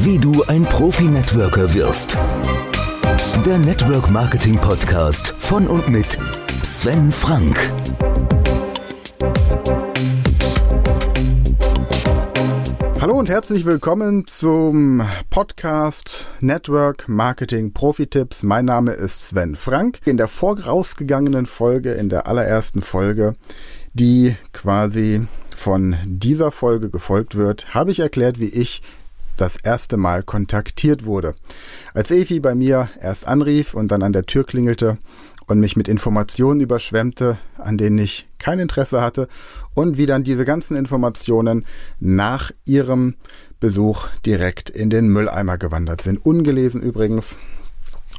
Wie du ein Profi-Networker wirst. Der Network Marketing Podcast von und mit Sven Frank. Hallo und herzlich willkommen zum Podcast Network Marketing Profi Tipps. Mein Name ist Sven Frank. In der vorausgegangenen Folge, in der allerersten Folge, die quasi von dieser Folge gefolgt wird, habe ich erklärt, wie ich das erste Mal kontaktiert wurde. Als Evi bei mir erst anrief und dann an der Tür klingelte und mich mit Informationen überschwemmte, an denen ich kein Interesse hatte und wie dann diese ganzen Informationen nach ihrem Besuch direkt in den Mülleimer gewandert sind. Ungelesen übrigens.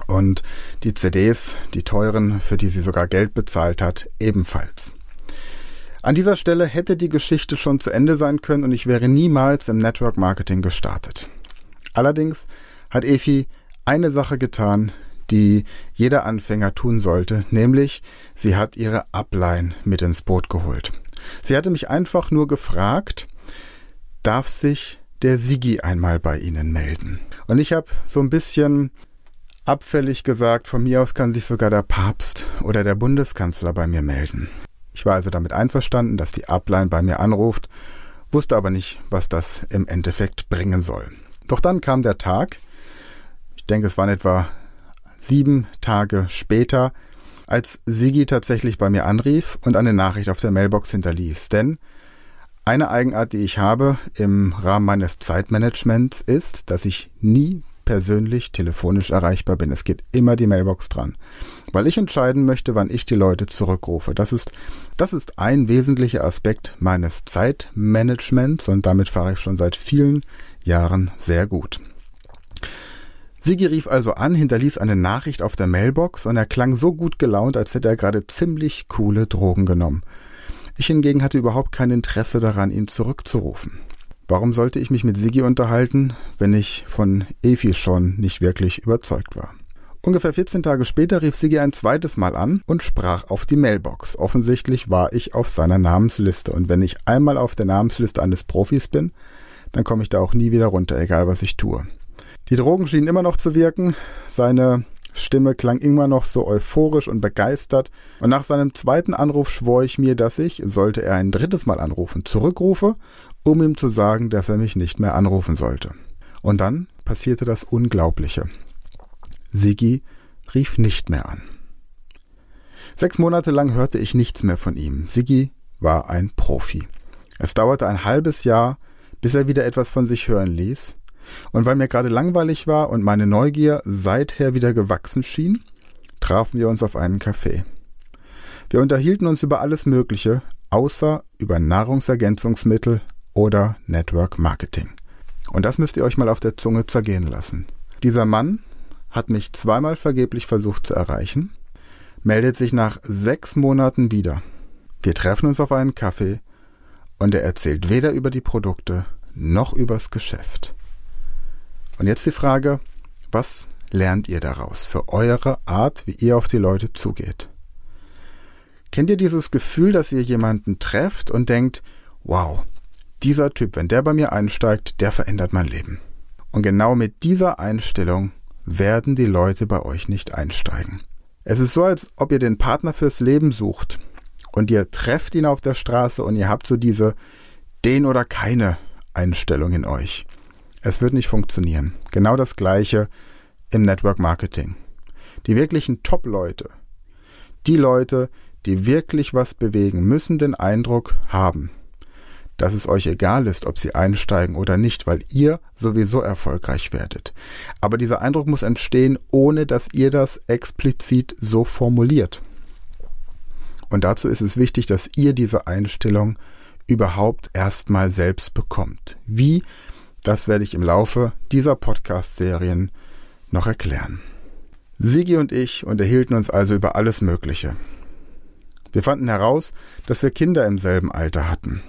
Und die CDs, die teuren, für die sie sogar Geld bezahlt hat, ebenfalls. An dieser Stelle hätte die Geschichte schon zu Ende sein können und ich wäre niemals im Network Marketing gestartet. Allerdings hat Efi eine Sache getan, die jeder Anfänger tun sollte, nämlich sie hat ihre Upline mit ins Boot geholt. Sie hatte mich einfach nur gefragt, darf sich der Sigi einmal bei Ihnen melden? Und ich habe so ein bisschen abfällig gesagt, von mir aus kann sich sogar der Papst oder der Bundeskanzler bei mir melden. Ich war also damit einverstanden, dass die Upline bei mir anruft, wusste aber nicht, was das im Endeffekt bringen soll. Doch dann kam der Tag, ich denke es waren etwa sieben Tage später, als Sigi tatsächlich bei mir anrief und eine Nachricht auf der Mailbox hinterließ. Denn eine Eigenart, die ich habe im Rahmen meines Zeitmanagements ist, dass ich nie persönlich telefonisch erreichbar bin. Es geht immer die Mailbox dran, weil ich entscheiden möchte, wann ich die Leute zurückrufe. Das ist das ist ein wesentlicher Aspekt meines Zeitmanagements und damit fahre ich schon seit vielen Jahren sehr gut. Sigi rief also an, hinterließ eine Nachricht auf der Mailbox und er klang so gut gelaunt, als hätte er gerade ziemlich coole Drogen genommen. Ich hingegen hatte überhaupt kein Interesse daran, ihn zurückzurufen. Warum sollte ich mich mit Sigi unterhalten, wenn ich von Efi schon nicht wirklich überzeugt war? Ungefähr 14 Tage später rief Sigi ein zweites Mal an und sprach auf die Mailbox. Offensichtlich war ich auf seiner Namensliste und wenn ich einmal auf der Namensliste eines Profis bin, dann komme ich da auch nie wieder runter, egal was ich tue. Die Drogen schienen immer noch zu wirken. Seine Stimme klang immer noch so euphorisch und begeistert. Und nach seinem zweiten Anruf schwor ich mir, dass ich, sollte er ein drittes Mal anrufen, zurückrufe, um ihm zu sagen, dass er mich nicht mehr anrufen sollte. Und dann passierte das Unglaubliche. Sigi rief nicht mehr an. Sechs Monate lang hörte ich nichts mehr von ihm. Sigi war ein Profi. Es dauerte ein halbes Jahr, bis er wieder etwas von sich hören ließ, und weil mir gerade langweilig war und meine Neugier seither wieder gewachsen schien, trafen wir uns auf einen Kaffee. Wir unterhielten uns über alles Mögliche, außer über Nahrungsergänzungsmittel oder Network Marketing. Und das müsst ihr euch mal auf der Zunge zergehen lassen. Dieser Mann hat mich zweimal vergeblich versucht zu erreichen, meldet sich nach sechs Monaten wieder. Wir treffen uns auf einen Kaffee und er erzählt weder über die Produkte noch übers Geschäft. Und jetzt die Frage, was lernt ihr daraus für eure Art, wie ihr auf die Leute zugeht? Kennt ihr dieses Gefühl, dass ihr jemanden trefft und denkt, wow, dieser Typ, wenn der bei mir einsteigt, der verändert mein Leben. Und genau mit dieser Einstellung werden die Leute bei euch nicht einsteigen. Es ist so, als ob ihr den Partner fürs Leben sucht und ihr trefft ihn auf der Straße und ihr habt so diese den oder keine Einstellung in euch. Es wird nicht funktionieren. Genau das gleiche im Network Marketing. Die wirklichen Top-Leute, die Leute, die wirklich was bewegen, müssen den Eindruck haben, dass es euch egal ist, ob sie einsteigen oder nicht, weil ihr sowieso erfolgreich werdet. Aber dieser Eindruck muss entstehen, ohne dass ihr das explizit so formuliert. Und dazu ist es wichtig, dass ihr diese Einstellung überhaupt erstmal selbst bekommt. Wie das werde ich im Laufe dieser Podcast-Serien noch erklären. Sigi und ich unterhielten uns also über alles Mögliche. Wir fanden heraus, dass wir Kinder im selben Alter hatten.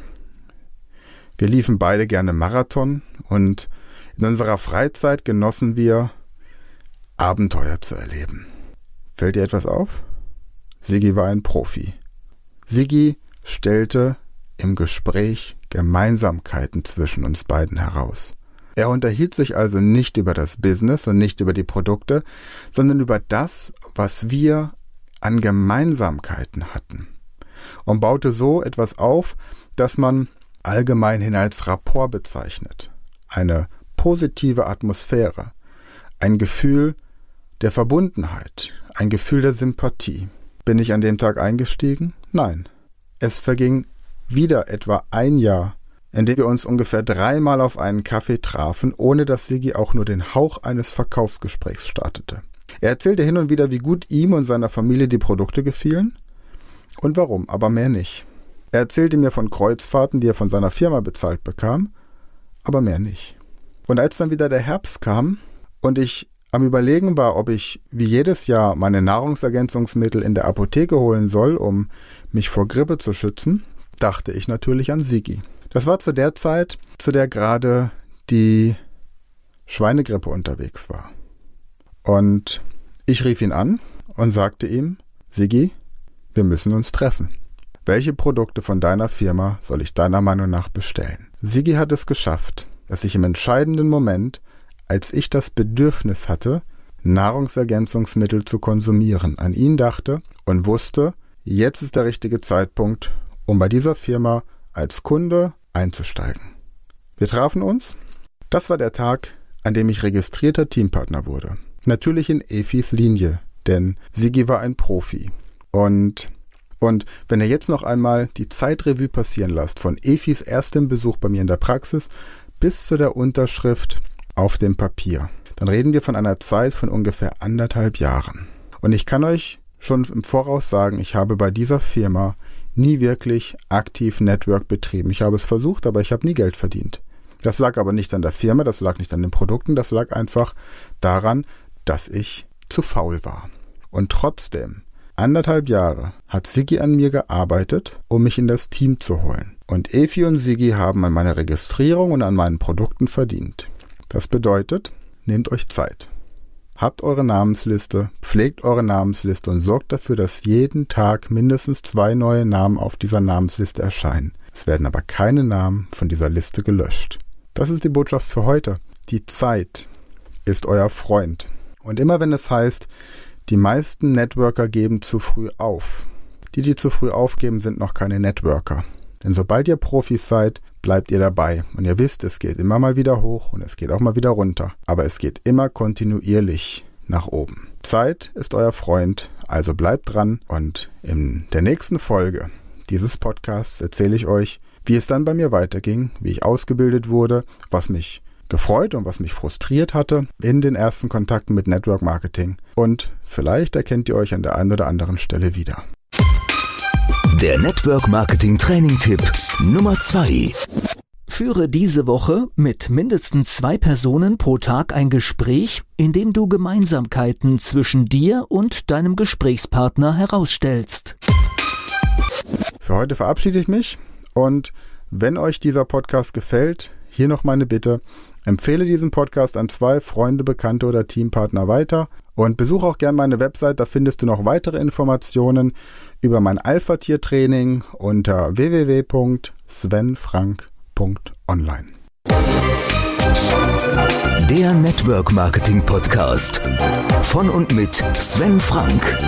Wir liefen beide gerne Marathon und in unserer Freizeit genossen wir, Abenteuer zu erleben. Fällt dir etwas auf? Sigi war ein Profi. Sigi stellte im Gespräch Gemeinsamkeiten zwischen uns beiden heraus. Er unterhielt sich also nicht über das Business und nicht über die Produkte, sondern über das, was wir an Gemeinsamkeiten hatten. Und baute so etwas auf, das man allgemein hin als Rapport bezeichnet. Eine positive Atmosphäre, ein Gefühl der Verbundenheit, ein Gefühl der Sympathie. Bin ich an dem Tag eingestiegen? Nein. Es verging wieder etwa ein Jahr, in dem wir uns ungefähr dreimal auf einen Kaffee trafen, ohne dass Sigi auch nur den Hauch eines Verkaufsgesprächs startete. Er erzählte hin und wieder, wie gut ihm und seiner Familie die Produkte gefielen und warum, aber mehr nicht. Er erzählte mir von Kreuzfahrten, die er von seiner Firma bezahlt bekam, aber mehr nicht. Und als dann wieder der Herbst kam und ich am Überlegen war, ob ich wie jedes Jahr meine Nahrungsergänzungsmittel in der Apotheke holen soll, um mich vor Grippe zu schützen, dachte ich natürlich an Sigi. Das war zu der Zeit, zu der gerade die Schweinegrippe unterwegs war. Und ich rief ihn an und sagte ihm, Sigi, wir müssen uns treffen. Welche Produkte von deiner Firma soll ich deiner Meinung nach bestellen? Sigi hat es geschafft, dass ich im entscheidenden Moment, als ich das Bedürfnis hatte, Nahrungsergänzungsmittel zu konsumieren, an ihn dachte und wusste, jetzt ist der richtige Zeitpunkt, um bei dieser Firma als Kunde einzusteigen. Wir trafen uns. Das war der Tag, an dem ich registrierter Teampartner wurde. Natürlich in Efis Linie, denn Sigi war ein Profi. Und und wenn ihr jetzt noch einmal die Zeitrevue passieren lasst von Efis erstem Besuch bei mir in der Praxis bis zu der Unterschrift auf dem Papier, dann reden wir von einer Zeit von ungefähr anderthalb Jahren. Und ich kann euch schon im Voraus sagen, ich habe bei dieser Firma nie wirklich aktiv Network betrieben. Ich habe es versucht, aber ich habe nie Geld verdient. Das lag aber nicht an der Firma, das lag nicht an den Produkten, das lag einfach daran, dass ich zu faul war. Und trotzdem anderthalb Jahre hat Sigi an mir gearbeitet, um mich in das Team zu holen. Und Efi und Sigi haben an meiner Registrierung und an meinen Produkten verdient. Das bedeutet, nehmt euch Zeit. Habt eure Namensliste, pflegt eure Namensliste und sorgt dafür, dass jeden Tag mindestens zwei neue Namen auf dieser Namensliste erscheinen. Es werden aber keine Namen von dieser Liste gelöscht. Das ist die Botschaft für heute. Die Zeit ist euer Freund. Und immer wenn es heißt, die meisten Networker geben zu früh auf. Die, die zu früh aufgeben, sind noch keine Networker. Denn sobald ihr Profis seid, bleibt ihr dabei. Und ihr wisst, es geht immer mal wieder hoch und es geht auch mal wieder runter. Aber es geht immer kontinuierlich nach oben. Zeit ist euer Freund, also bleibt dran. Und in der nächsten Folge dieses Podcasts erzähle ich euch, wie es dann bei mir weiterging, wie ich ausgebildet wurde, was mich gefreut und was mich frustriert hatte in den ersten Kontakten mit Network Marketing. Und vielleicht erkennt ihr euch an der einen oder anderen Stelle wieder. Der Network Marketing Training Tipp Nummer zwei: Führe diese Woche mit mindestens zwei Personen pro Tag ein Gespräch, in dem du Gemeinsamkeiten zwischen dir und deinem Gesprächspartner herausstellst. Für heute verabschiede ich mich und wenn euch dieser Podcast gefällt, hier noch meine Bitte, Empfehle diesen Podcast an zwei Freunde, Bekannte oder Teampartner weiter und besuche auch gerne meine Website, da findest du noch weitere Informationen über mein Alpha-Tier-Training unter www.svenfrank.online. Der Network Marketing Podcast von und mit Sven Frank.